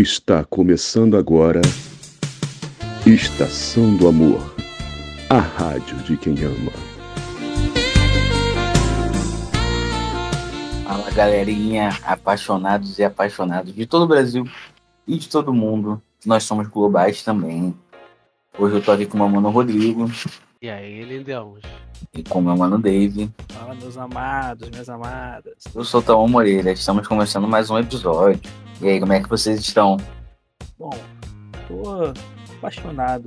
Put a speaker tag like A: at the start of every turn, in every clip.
A: Está começando agora Estação do Amor, a rádio de quem ama.
B: Fala galerinha, apaixonados e apaixonados de todo o Brasil e de todo mundo. Nós somos globais também. Hoje eu tô aqui com o meu mano Rodrigo
C: E aí, lindões?
B: E com o meu mano Dave.
D: Fala, meus amados, minhas amadas.
B: Eu sou o Tão Moreira, estamos começando mais um episódio. E aí, como é que vocês estão?
D: Bom, tô apaixonado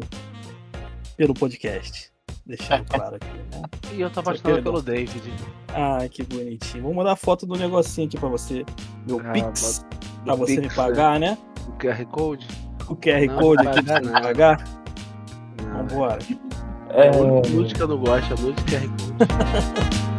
D: pelo podcast. Deixando claro aqui, né?
C: E eu tô apaixonado pelo David.
D: Ah, que bonitinho. Vou mandar foto do negocinho aqui pra você. Meu
C: Ah,
D: Pix. Pra você me
C: Pix,
D: pagar, né?
C: O QR Code?
D: O QR
C: Não,
D: Code aqui pra você me pagar. Vambora.
C: É a nude que eu não gosto, é a nude QR Code.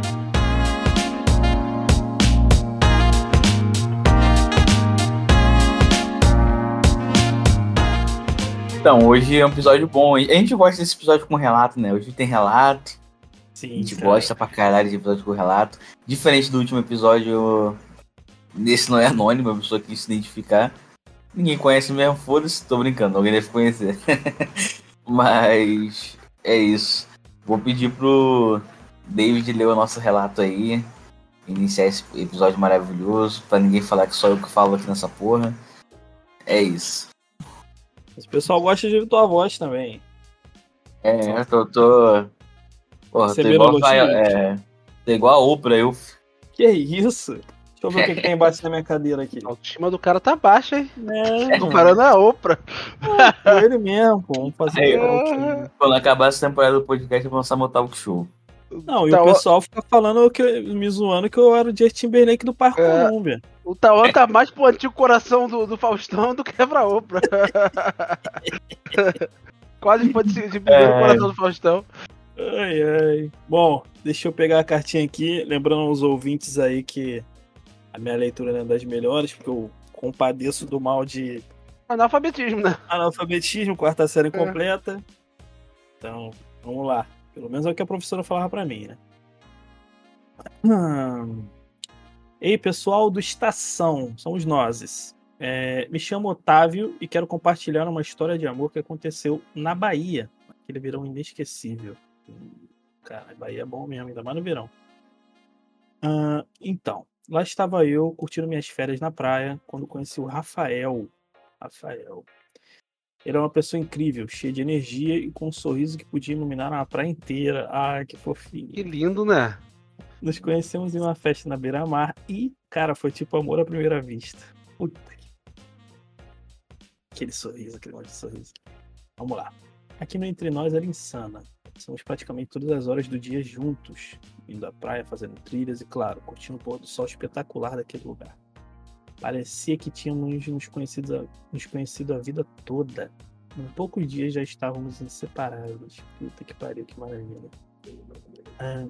B: Então, hoje é um episódio bom. A gente gosta desse episódio com relato, né? Hoje tem relato. A
D: Sim,
B: gente
D: cara.
B: gosta pra caralho de episódio com relato. Diferente do último episódio, esse não é anônimo, a pessoa quis se identificar. Ninguém conhece mesmo, foda-se, tô brincando, alguém deve conhecer. Mas é isso. Vou pedir pro David ler o nosso relato aí. Iniciar esse episódio maravilhoso, pra ninguém falar que só eu que falo aqui nessa porra. É isso.
D: Mas O pessoal gosta de ouvir tua voz também.
B: É, eu tô. tô... Porra, tô igual, a é, tô igual a Oprah, eu.
D: Que isso? Deixa eu ver o que, que tem embaixo da minha cadeira aqui.
C: A autoestima do cara tá baixa, hein?
D: É,
C: Comparando a Oprah.
D: com ele mesmo, pô. Vamos fazer
B: Aí,
D: karaokê.
B: Quando acabar essa temporada do podcast, eu vou lançar meu talk show.
D: Não, e
C: Tá,
D: o pessoal fica falando que me zoando que eu era o Justin Timberlake do Parque
C: É.
D: Colômbia.
C: O Tauan tá mais pro antigo coração do, do Faustão do que pra Oprah. Quase foi de, de primeiro
B: É.
C: coração do Faustão.
D: Ai, ai. Bom, deixa eu pegar a cartinha aqui, lembrando aos ouvintes aí que a minha leitura não é das melhores, porque eu compadeço do mal de
C: Analfabetismo, né?
D: analfabetismo, quarta série completa. Então, vamos lá. Pelo menos é o que a professora falava pra mim, né? Hum. Ei, pessoal do Estação, somos nós. É, me chamo Otávio e quero compartilhar uma história de amor que aconteceu na Bahia. Aquele verão inesquecível. Cara, Bahia é bom mesmo, ainda mais no verão. Ah, então, lá estava eu curtindo minhas férias na praia quando conheci o Rafael. Rafael. Ele é uma pessoa incrível, cheia de energia e com um sorriso que podia iluminar a praia inteira. Ai, que fofinho.
C: Que lindo, né?
D: Nos conhecemos em uma festa na beira-mar e, cara, foi tipo amor à primeira vista. Puta que. Aquele sorriso, aquele monte de sorriso. Vamos lá. Aqui no Entre Nós era insana. Passamos praticamente todas as horas do dia juntos, indo à praia, fazendo trilhas e, claro, curtindo o pôr do sol espetacular daquele lugar. Parecia que tínhamos nos conhecido, a- nos conhecido a vida toda. Em poucos dias já estávamos inseparáveis. Puta que pariu, que maravilha. Ah,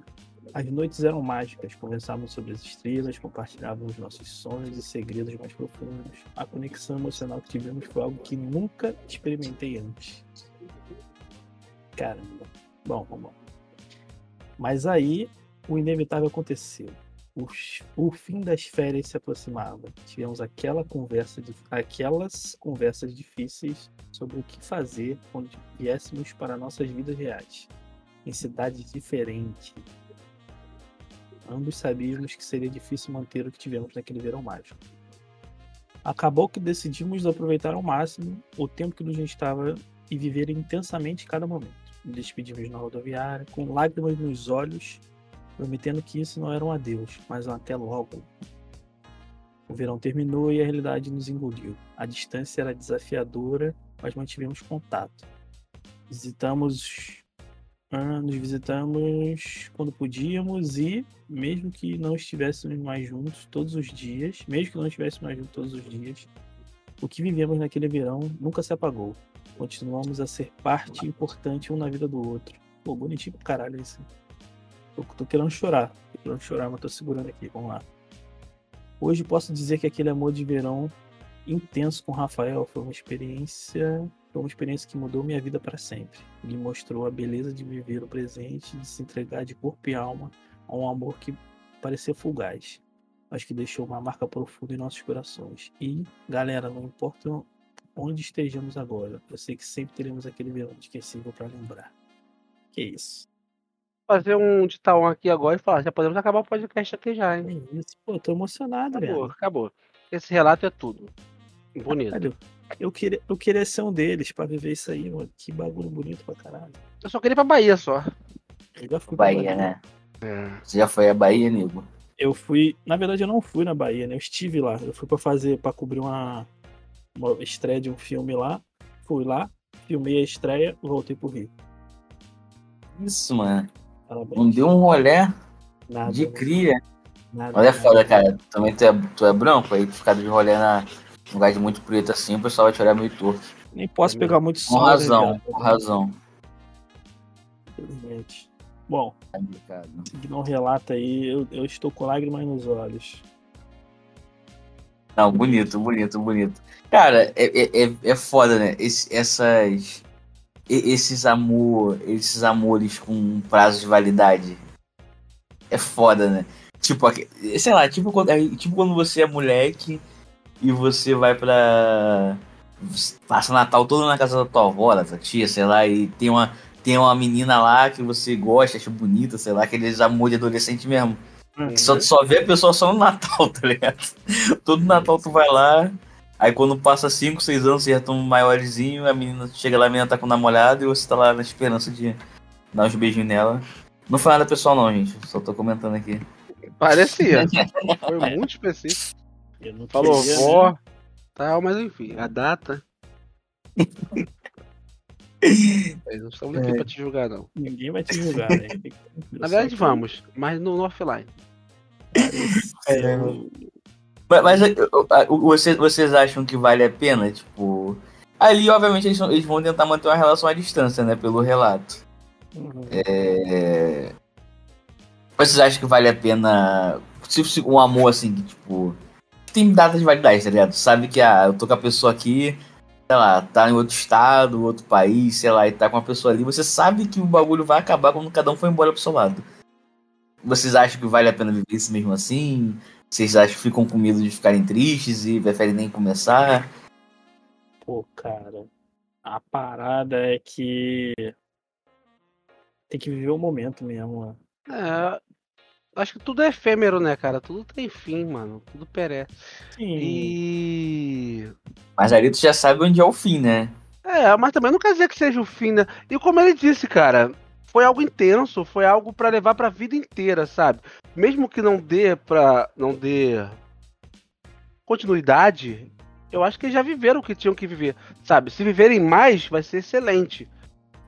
D: as noites eram mágicas, conversávamos sobre as estrelas, compartilhávamos nossos sonhos e segredos mais profundos. A conexão emocional que tivemos foi algo que nunca experimentei antes. Caramba. Bom, vamos lá. Mas aí o inevitável aconteceu. O, o fim das férias se aproximava. Tivemos aquela conversa de, aquelas conversas difíceis sobre o que fazer quando viéssemos para nossas vidas reais, em cidades diferentes. Ambos sabíamos que seria difícil manter o que tivemos naquele verão mágico. Acabou que decidimos aproveitar ao máximo o tempo que nos restava e viver intensamente cada momento. Despedimos na rodoviária, com lágrimas nos olhos, prometendo que isso não era um adeus, mas um até logo. O verão terminou e a realidade nos engoliu. A distância era desafiadora, mas mantivemos contato. Visitamos ah, nos visitamos quando podíamos e, mesmo que não estivéssemos mais juntos todos os dias, mesmo que não estivéssemos mais juntos todos os dias, o que vivemos naquele verão nunca se apagou. Continuamos a ser parte importante um na vida do outro. Pô, bonitinho pro caralho isso. Tô, tô querendo chorar. Tô querendo chorar, mas tô segurando aqui. Vamos lá. Hoje posso dizer que aquele amor de verão intenso com Rafael foi uma experiência foi uma experiência que mudou minha vida para sempre. Me mostrou a beleza de viver o presente, de se entregar de corpo e alma a um amor que parecia fugaz. mas que deixou uma marca profunda em nossos corações. E, galera, não importa onde estejamos agora, eu sei que sempre teremos aquele verão esquecível para lembrar. Que isso.
C: Fazer um de tal aqui agora e falar, já podemos acabar o podcast aqui já, hein?
D: É isso, pô, tô emocionado,
C: Acabou,
D: velho.
C: acabou. Esse relato é tudo. Bonito.
D: Caralho, eu queria, eu queria ser um deles pra viver isso aí, mano. Que bagulho bonito pra caralho.
C: Eu só queria ir pra Bahia só.
D: Eu já fui pra
B: Bahia, né?
C: É.
B: Você já foi a Bahia, nego?
D: Eu fui, na verdade eu não fui na Bahia, né? Eu estive lá. Eu fui pra fazer, pra cobrir uma, uma estreia de um filme lá. Fui lá, filmei a estreia, voltei pro Rio.
B: Isso, mano.
D: Parabéns.
B: Não deu um rolé
D: Nada,
B: de
D: mano.
B: cria.
D: Nada,
B: Olha
D: nada.
B: foda, cara. Também tu é, tu é branco, aí tu ficar de rolê na um lugar de muito preto assim, o pessoal vai te olhar meio torto.
D: Nem posso pegar muito
B: Com
D: sol. né,
B: razão,
D: cara?
B: com razão.
D: Infelizmente. Bom, seguindo um relato aí, eu, eu estou com lágrimas nos olhos.
B: Não, bonito, bonito, bonito. Cara, é, é, é- é foda, né? Esse- essas. Esses amor. Esses amores com prazo de validade. É foda, né? Tipo, sei lá, tipo quando, é tipo quando você é moleque e você vai pra. Passa Natal todo na casa da tua avó, da tua tia, sei lá, e tem uma, tem uma menina lá que você gosta, acha bonita, sei lá, aqueles amor de adolescente mesmo. Que só, só vê a pessoa só no Natal, tá ligado? Todo Natal tu vai lá, aí quando passa 5, 6 anos, você já tá um maiorzinho, a menina chega lá, a menina tá com o namorado e você tá lá na esperança de dar uns beijinhos nela. Não foi nada pessoal não, gente. Só tô comentando aqui.
C: Parecia. Foi muito específico.
D: Eu não
C: Falou
D: queria, né?
C: vó, tal, mas enfim, a data. Mas não estamos aqui pra te julgar, não.
D: Ninguém vai te julgar, né?
C: Na verdade,
D: que
C: vamos, mas no offline.
D: eu-
B: Mas, mas, eu- vocês, vocês acham que vale a pena? Tipo. Ali, obviamente, eles, vão- eles vão tentar manter uma relação à distância, né? Pelo relato.
D: Uhum.
B: É... Vocês acham que vale a pena. Se, se um amor assim, que tipo. Tem data de validade, tá ligado? Sabe que ah, eu tô com a pessoa aqui, sei lá, tá em outro estado, outro país, sei lá, e tá com uma pessoa ali. Você sabe que o bagulho vai acabar quando cada um for embora pro seu lado. Vocês acham que vale a pena viver isso mesmo assim? Vocês acham que ficam com medo de ficarem tristes e preferem nem começar?
D: Pô, cara, a parada é que tem que viver o momento mesmo, mano.
C: É, acho que tudo é efêmero, né, cara? Tudo tem fim, mano. Tudo perece.
D: Sim,
C: E.
B: Mas ali tu já sabe onde é o fim, né?
C: É, mas também não quer dizer que seja o fim, né? E como ele disse, cara, foi algo intenso, foi algo pra levar pra vida inteira, sabe? Mesmo que não dê pra. não dê continuidade, eu acho que eles já viveram o que tinham que viver, sabe? Se viverem mais, vai ser excelente.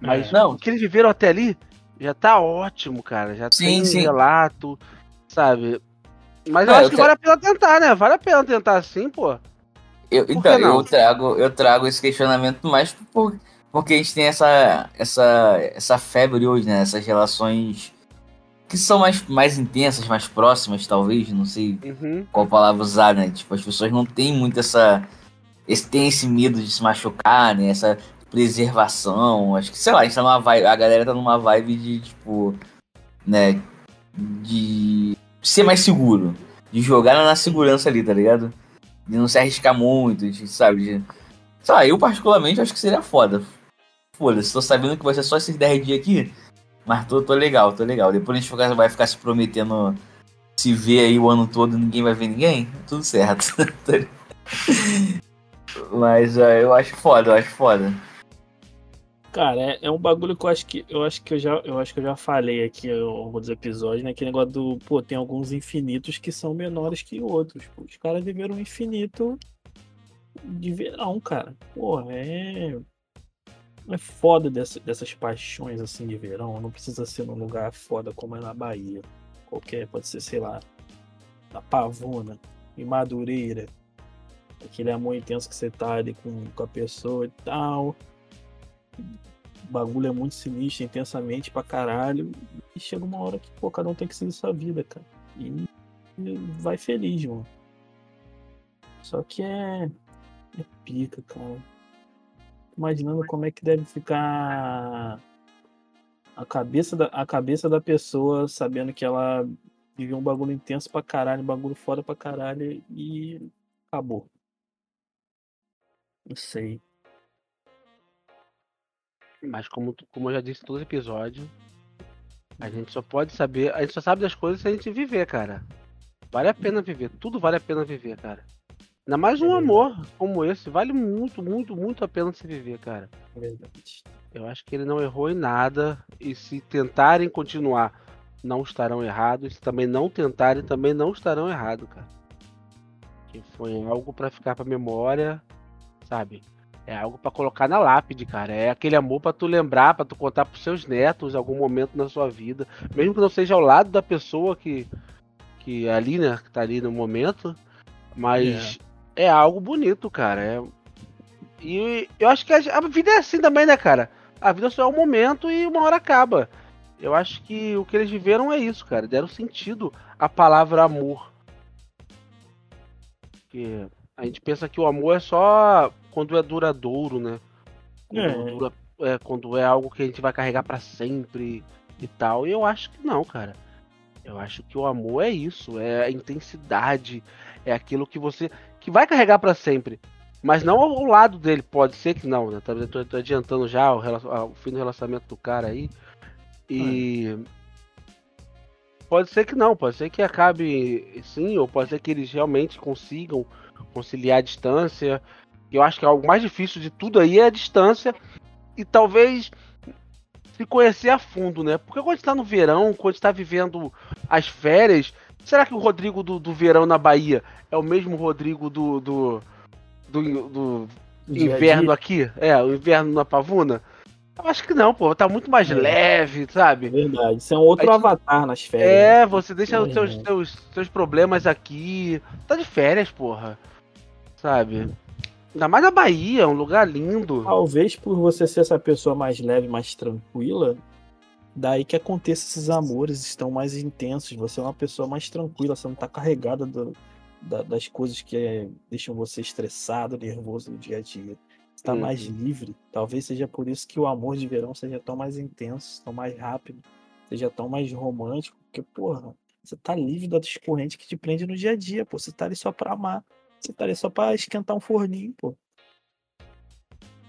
C: Mas
D: É.
B: Não.
C: o que eles viveram até ali já tá ótimo, cara. Já
B: Sim,
C: tem
B: sim.
C: relato, sabe? Mas
B: Não,
C: eu
B: eu
C: acho que
B: quero-
C: vale a pena tentar, né? Vale a pena tentar sim, pô.
B: Eu, então, eu trago, eu trago esse questionamento mais por, porque a gente tem essa, essa, essa febre hoje, né? Essas relações que são mais, mais intensas, mais próximas, talvez, não sei
C: Uhum.
B: qual palavra usar, né? Tipo, as pessoas não têm muito essa. Esse, tem esse medo de se machucar, né? Essa preservação. Acho que, sei lá, a gente tá numa vibe, a galera tá numa vibe de, tipo, né? De ser mais seguro. De jogar na segurança ali, tá ligado? De não se arriscar muito, de, sabe? De, sei lá, eu particularmente acho que seria foda. Foda-se, tô sabendo que vai ser só esses 10 dias aqui. Mas tô, tô legal, tô legal. Depois a gente vai ficar se prometendo se ver aí o ano todo ninguém vai ver ninguém. Tudo certo. Mas é, eu acho foda, eu acho foda.
D: Cara, é, é um bagulho que eu acho que eu acho que eu já eu acho que eu já falei aqui em alguns episódios, né? Que negócio do, pô, tem alguns infinitos que são menores que outros. Pô. Os caras viveram um infinito de verão, cara. Porra, é é foda dessa- dessas paixões assim de verão. Não precisa ser num lugar foda como é na Bahia. Qualquer, pode ser, sei lá, na Pavuna, em Madureira. Aquele amor intenso que você tá ali com, com a pessoa e tal o bagulho é muito sinistro, intensamente pra caralho. E chega uma hora que, pô, cada um tem que seguir sua vida, cara. E, vai feliz, mano. Só que é. É pica, cara. Imaginando como é que deve ficar a cabeça da, a cabeça da pessoa sabendo que ela Viveu um bagulho intenso pra caralho, um bagulho foda pra caralho e acabou. Não sei.
C: Mas como, como eu já disse todo episódio, a gente só pode saber. A gente só sabe das coisas se a gente viver, cara. Vale a pena viver. Tudo vale a pena viver, cara. Ainda mais um
D: É
C: amor como esse. Vale muito, muito, muito a pena se viver, cara.
D: É verdade.
C: Eu acho que ele não errou em nada. E se tentarem continuar, não estarão errados. Se também não tentarem, também não estarão errados, cara. Que foi algo pra ficar pra memória, sabe? É algo pra colocar na lápide, cara. É aquele amor pra tu lembrar, pra tu contar pros seus netos algum momento na sua vida. Mesmo que não seja ao lado da pessoa que, que é ali, né? Que tá ali no momento. Mas é, algo bonito, cara. É... E eu acho que a, a vida é assim também, né, cara? A vida só é um momento e uma hora acaba. Eu acho que o que eles viveram é isso, cara. Deram sentido à palavra amor. Porque a gente pensa que o amor é só quando é duradouro, né? Quando
D: É.
C: dura- é, quando é algo que a gente vai carregar pra sempre e tal. E eu acho que não, cara. Eu acho que o amor é isso, é a intensidade, é aquilo que você que vai carregar pra sempre. Mas não ao lado dele, pode ser que não, né? Tá- Tô, tô adiantando já o, ah, o fim do relacionamento do cara aí. E. Pode ser que não, pode ser que acabe sim, ou pode ser que eles realmente consigam conciliar a distância. Eu acho que algo mais difícil de tudo aí é a distância e talvez se conhecer a fundo, né? Porque quando a gente tá no verão, quando a gente tá vivendo as férias, será que o Rodrigo do, do verão na Bahia é o mesmo Rodrigo do, do, do, do inverno aqui? É, o inverno na Pavuna? Eu acho que não, pô. Tá muito mais
D: É.
C: leve,
D: É
C: sabe?
D: verdade. Isso é um outro
C: Aí-
D: avatar nas férias.
C: É, você deixa os
D: Uhum.
C: seus, seus, seus problemas aqui. Tá de férias, porra. Sabe? Ainda mais na Bahia, é um lugar lindo.
D: Talvez por você ser essa pessoa mais leve, mais tranquila, daí que aconteça esses amores estão mais intensos. Você é uma pessoa mais tranquila, você não tá carregada do- da- das coisas que é, deixam você estressado, nervoso no dia a dia. Você tá
C: Uhum.
D: mais livre. Talvez seja por isso que o amor de verão seja tão mais intenso, tão mais rápido, seja tão mais romântico, porque, porra, você tá livre das correntes que te prende no dia a dia, pô. Você tá ali só pra amar. Você tá ali só pra esquentar um forninho, pô.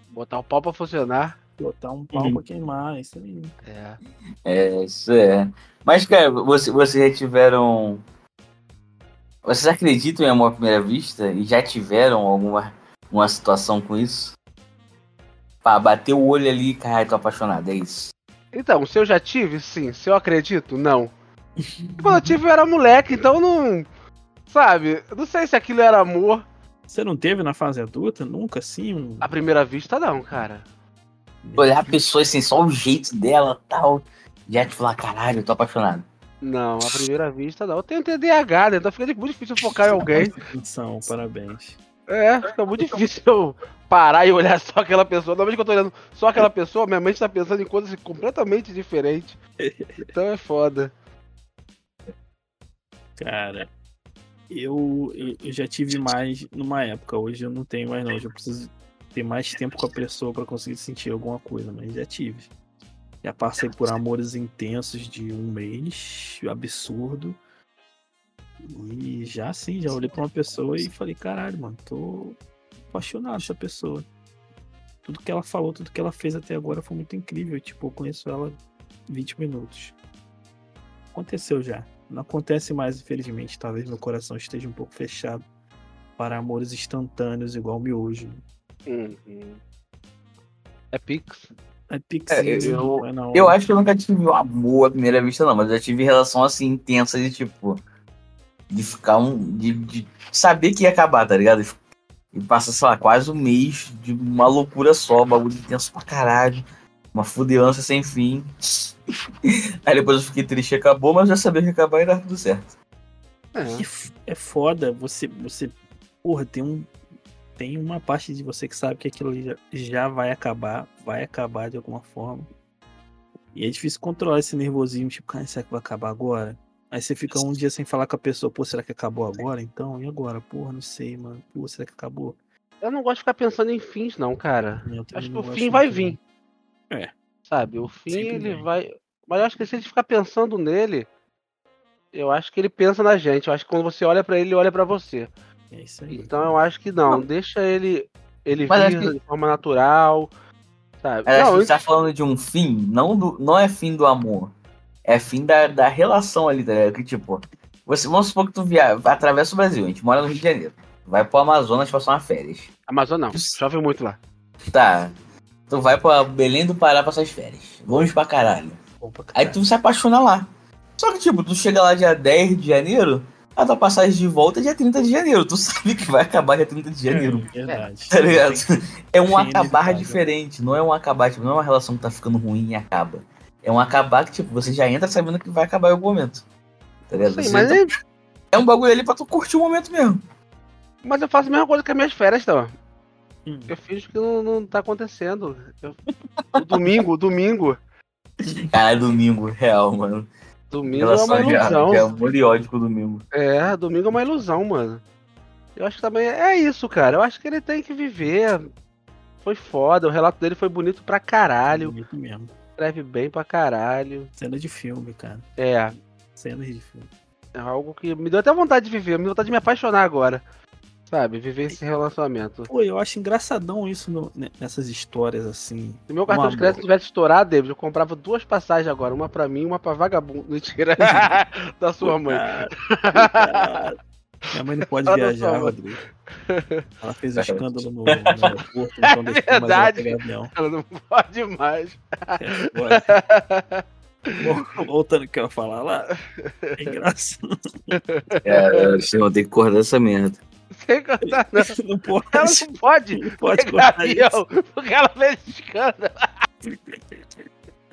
C: Botar o pau pra funcionar.
D: Botar um pau
B: Uhum.
D: pra queimar, isso aí.
C: É.
B: É, isso é. Mas, cara, você, vocês já tiveram. Vocês acreditam em amor à primeira vista? E já tiveram alguma uma situação com isso? Pá, bateu o olho ali e caralho, tô apaixonado, é isso.
C: Então, se eu já tive, sim. Se eu acredito, não. Quando eu tive, eu era moleque, então não. Sabe? Não sei se aquilo era amor.
D: Você não teve na fase adulta? Nunca assim? Um...
C: À primeira vista, não, cara.
B: Olhar a pessoa assim, só o jeito dela tal. Já te falar, caralho, eu tô apaixonado.
C: Não, à primeira vista, não. Eu tenho TDAH, né? Então fica muito difícil focar em alguém.
D: Atenção, parabéns.
C: É, fica muito difícil eu parar e olhar só aquela pessoa. Normalmente que eu tô olhando só aquela pessoa, minha mente tá pensando em coisas completamente diferentes. Então é foda.
D: Cara, eu, eu, já tive mais numa época, hoje eu não tenho mais não. Hoje eu preciso ter mais tempo com a pessoa pra conseguir sentir alguma coisa, mas já tive. Já passei por amores intensos de um mês, absurdo. E já assim, já olhei pra uma pessoa e falei, caralho, mano, tô apaixonado dessa pessoa. Tudo que ela falou, tudo que ela fez até agora foi muito incrível. Tipo, eu conheço ela 20 minutos. Aconteceu já. Não acontece mais, infelizmente. Talvez meu coração esteja um pouco fechado para amores instantâneos igual o miojo.
C: Uhum. É Pix.
D: É pix,
B: É, eu-
D: não é.
B: Eu acho que eu nunca tive um amor à primeira vista, não, mas eu já tive relação assim intensa de tipo. De ficar um. De, de saber que ia acabar, tá ligado? E passa, sei lá, quase um mês de uma loucura só, bagulho intenso pra caralho. Uma fudelança sem fim. Aí depois eu fiquei triste e acabou, mas eu já sabia que ia acabar e dar tudo certo.
C: É.
D: É foda, você, você, porra, tem um, tem uma parte de você que sabe que aquilo já, já vai acabar, vai acabar de alguma forma. E é difícil controlar esse nervosismo, tipo, cara, será que vai acabar agora? Aí você fica um dia sem falar com a pessoa, pô, será que acabou agora então? E agora? Porra, não sei, mano. Pô, será que acabou?
C: Eu não gosto de ficar pensando em fins, não, cara.
D: Eu
C: Acho que o fim vai vir.
D: É.
C: Sabe? O fim
D: Sempre
C: ele vai. Mas eu acho que se a gente ficar pensando nele, Eu acho que ele pensa na gente. Eu acho que quando você olha pra ele, ele olha pra você.
D: É isso aí.
C: Então eu acho que não.
B: Não.
C: Deixa ele. Ele
B: Mas acho
C: vir
B: que-
C: de forma natural. Sabe?
B: Mas acho
C: Não,
B: que
C: eu-
B: você tá falando de um fim, não, do, não é fim do amor. É fim da, da relação ali, tá? Que tipo, você, vamos supor que tu via, atravessa o Brasil, a gente mora no Rio de Janeiro. Vai pro Amazonas passar uma férias.
C: Amazon não. Chove muito lá.
B: Tá. Tu vai pra Belém do Pará passar as férias. Longe pra caralho.
D: Bom pra
B: Aí
D: caralho.
B: tu se apaixona lá. Só que, tipo, tu chega lá dia 10 de janeiro, a tua passagem de volta é dia 30 de janeiro. Tu sabe que vai acabar dia 30 de janeiro.
D: É, verdade.
B: Tá ligado? É um
D: Sim,
B: acabar diferente. Não é um acabar, tipo, não é uma relação que tá ficando ruim e acaba. É um acabar que, tipo, você já entra sabendo que vai acabar em algum momento. Tá ligado?
C: Sim,
B: Você
C: mas,
B: entra- É um bagulho ali pra tu curtir o momento mesmo.
C: mas eu faço a mesma coisa que as minhas férias, então.
D: Hum.
C: Eu finjo que não, não tá acontecendo. Eu- O domingo, o domingo.
B: Caralho, domingo, real, mano.
C: Domingo é uma ilusão.
B: amor e ódio com o domingo.
C: É, domingo é uma ilusão, mano. Eu acho que também é isso, cara. Eu acho que ele tem que viver. Foi foda, o relato dele foi bonito pra caralho.
D: Bonito mesmo.
C: Escreve bem pra caralho.
D: Cena de filme, cara.
C: É,
D: Cenas de filme.
C: é algo que me deu até vontade de viver, me deu vontade de me apaixonar agora. Sabe, viver esse relacionamento.
D: Pô, eu acho engraçadão isso no- ne- nessas histórias assim.
C: Se meu cartão
D: Um
C: de crédito tivesse estourado, David, eu comprava duas passagens agora. Uma pra mim e uma pra vagabundo. Mentira. da sua mãe.
D: Cara, Minha mãe não pode
C: Olha
D: viajar,
C: só,
D: Rodrigo. Ela fez um escândalo no, no aeroporto, então deixou mais ela
C: verdade.
D: avião.
C: Ela não pode mais.
D: É. Vol- Voltando ao que eu ia falar lá. É engraçado.
B: É, vão ter que cortar essa merda.
C: Sem contar, não.
D: Não pode.
C: Ela não pode
D: Não pode
C: pegar
D: cortar isso.
C: avião, porque ela fez escândalo.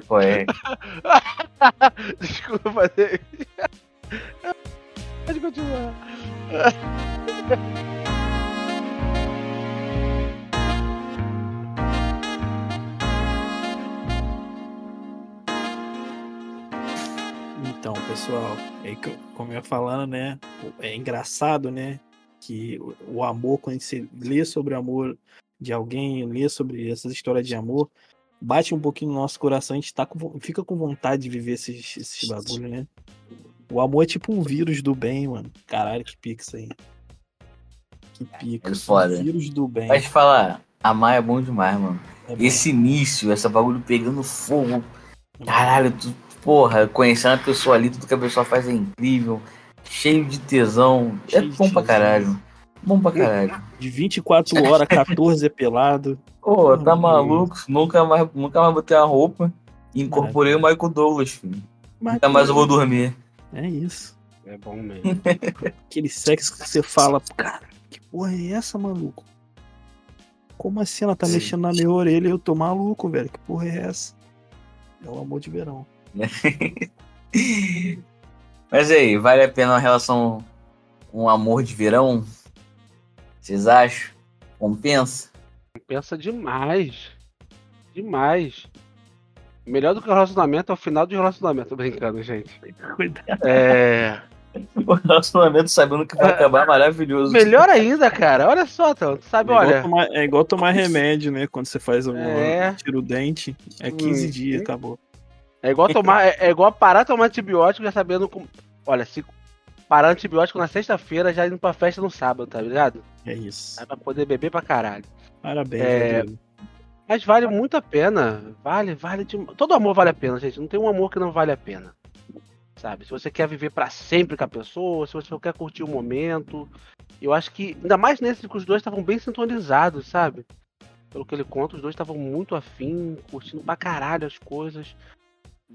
B: Pô, é.
C: Desculpa, David. Pode continuar.
D: Então, pessoal, é que eu- como eu ia falando, né? É engraçado, né? Que o- amor, quando você lê sobre o amor de alguém, lê sobre essas histórias de amor, bate um pouquinho no nosso coração, a gente tá com, fica com vontade de viver esses, esses bagulho, né? O amor é tipo um vírus do bem, mano. Caralho, que pica isso aí. Que pica.
B: É foda.
D: Um vírus do bem.
B: Te falar, amar é bom demais, mano.
D: É.
B: Esse início, essa bagulho pegando fogo. Caralho, tu, porra, conhecendo a pessoa ali, tudo que a pessoa faz é incrível. Cheio de tesão.
D: Cheio
B: é bom pra
D: tesão.
B: caralho. Bom pra caralho.
D: De 24 horas, 14 é pelado.
B: Pô, tá
D: Meu
B: maluco? Nunca mais, nunca mais botei uma roupa. e Incorporei o Michael Douglas, filho.
D: Mas
B: Nunca mais eu vou dormir.
D: É isso.
C: É bom mesmo.
D: Aquele sexo que você fala, cara, que porra é essa, maluco? Como assim ela tá
B: Sim.
D: mexendo na minha orelha e eu tô maluco, velho? Que porra é essa? É o amor de verão.
B: Mas aí, vale a pena uma relação, um amor de verão? Vocês acham? Compensa?
C: Pensa demais. Demais. Melhor do que o relacionamento é o final do relacionamento. Tô brincando, gente.
D: Cuidado.
C: É.
B: O relacionamento sabendo que vai acabar é maravilhoso.
C: Melhor ainda, cara. Olha só, então, tu sabe,
D: É igual,
C: olha.
D: tomar, é igual tomar remédio, né? Quando você faz um
C: É.
D: tira o dente, é 15
C: Hum.
D: dias, acabou.
C: É igual tomar, é, é igual parar de tomar antibiótico já sabendo como. Olha, se parar antibiótico na sexta-feira, já indo pra festa no sábado, tá ligado?
D: É isso.
C: Aí pra poder beber pra caralho.
D: Parabéns,
C: É. Mas vale muito a pena. Vale, vale de... Todo amor vale a pena, gente. Não tem um amor que não vale a pena. Sabe? Se você quer viver pra sempre com a pessoa, se você quer curtir o momento. Eu acho que, ainda mais nesse que os dois estavam bem sintonizados, sabe? Pelo que ele conta, os dois estavam muito afim, curtindo pra caralho as coisas.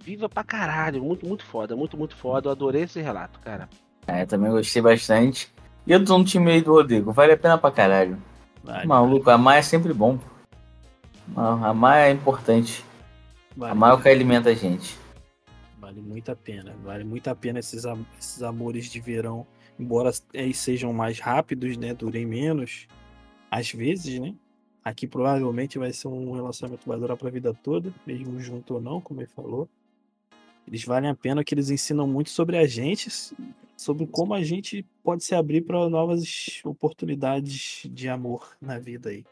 C: Viva pra caralho. Muito, muito foda, muito, muito foda. Eu adorei esse relato, cara.
B: É, também gostei bastante. E eu tô no time aí do Rodrigo. Vale a pena pra caralho.
D: Vale,
B: Maluco, amar é sempre bom. Amar é importante.
D: vale,
B: Amar é o que alimenta a gente.
D: Vale muito a pena. Vale muito a pena esses, am- esses amores de verão. Embora eles sejam mais rápidos, né? Durem menos. Às vezes, né? Aqui provavelmente vai ser um relacionamento que vai durar pra vida toda, mesmo junto ou não, como ele falou. Eles valem a pena que eles ensinam muito sobre a gente, sobre como a gente pode se abrir para novas oportunidades de amor na vida aí.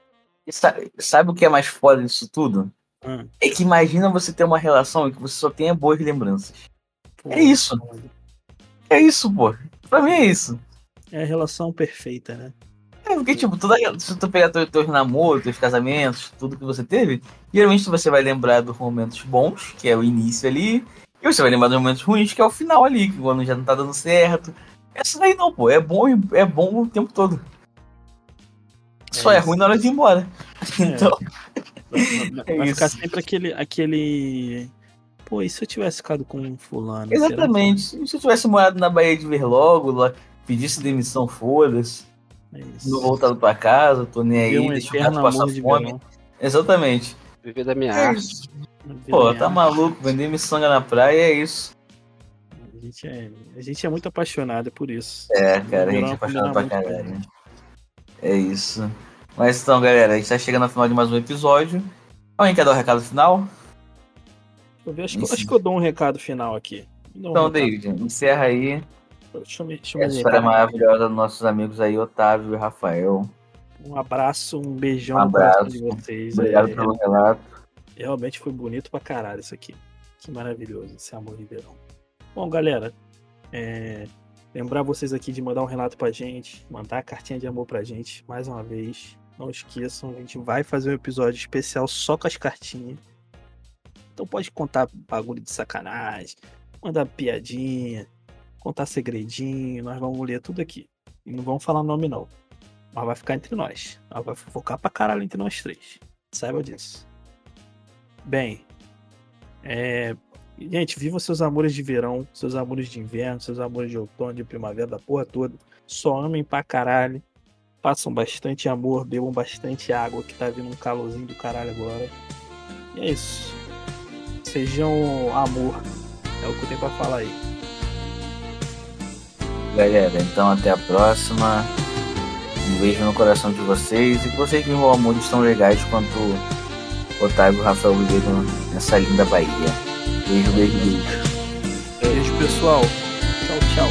B: E sabe, sabe o que é mais foda disso tudo?
D: Hum.
B: É que imagina você ter uma relação em que você só tenha boas lembranças.
D: Pô,
B: É isso. É isso, pô. Pra mim é isso.
D: É a relação perfeita, né?
B: É, porque, tipo, toda, se tu pegar teus, teus namoros, teus casamentos, tudo que você teve, geralmente você vai lembrar dos momentos bons, que é o início ali, e você vai lembrar dos momentos ruins, que é o final ali, que quando já não tá dando certo. Essa daí não, pô. É bom, é bom o tempo todo. Só é,
D: É
B: ruim na hora de ir embora. Então,
D: Vai,
B: É
D: vai ficar sempre aquele, aquele. Pô, e se eu tivesse ficado com um fulano?
B: exatamente. Se eu tivesse morado na Bahia de Verlogo, lá, pedisse demissão, foda-se.
D: É.
B: Não voltado pra casa, tô nem aí,
D: um
B: deixa o gato passar
D: de
B: fome.
D: verão.
B: Exatamente.
C: Viver da minha
B: É
C: arte.
B: Pô, tá maluco, vender miçanga na praia é isso.
D: A gente é, a gente é muito apaixonado por isso.
B: É, cara, a gente é apaixonado pra caralho. É isso. Mas então, galera, a gente tá chegando ao final de mais um episódio. Alguém quer dar o recado final?
D: Deixa eu ver, acho, que, acho que eu dou um recado final aqui. Um
B: Então,
D: recado.
B: David, encerra aí
D: Deixa eu, deixa eu
B: essa história maravilhosa dos nossos amigos aí, Otávio e Rafael.
D: Um abraço, um beijão
B: Um abraço.
D: de vocês.
B: Obrigado pelo relato.
D: Realmente foi bonito pra caralho isso aqui. Que maravilhoso, esse amor de verão. Bom, galera, é, lembrar vocês aqui de mandar um relato pra gente, mandar a cartinha de amor pra gente, mais uma vez. Não esqueçam, a gente vai fazer um episódio especial só com as cartinhas. Então pode contar bagulho de sacanagem, mandar piadinha, contar segredinho, nós vamos ler tudo aqui. E não vamos falar nome não. Mas vai ficar entre nós. Nós vai focar pra caralho entre nós três. Saiba disso. Bem, é, gente, vivam seus amores de verão, seus amores de inverno, seus amores de outono, de primavera, da porra toda. Só amem pra caralho. Façam bastante amor, bebam bastante água, que tá vindo um calorzinho do caralho agora. E é isso. Sejam amor. É o que eu tenho pra falar aí.
B: Galera, então até a próxima. Um beijo no coração de vocês e que vocês vivam amores tão legais quanto Otávio Rafael viveram nessa linda Bahia. Beijo, beijo, beijo.
D: Beijo, pessoal. Tchau, tchau.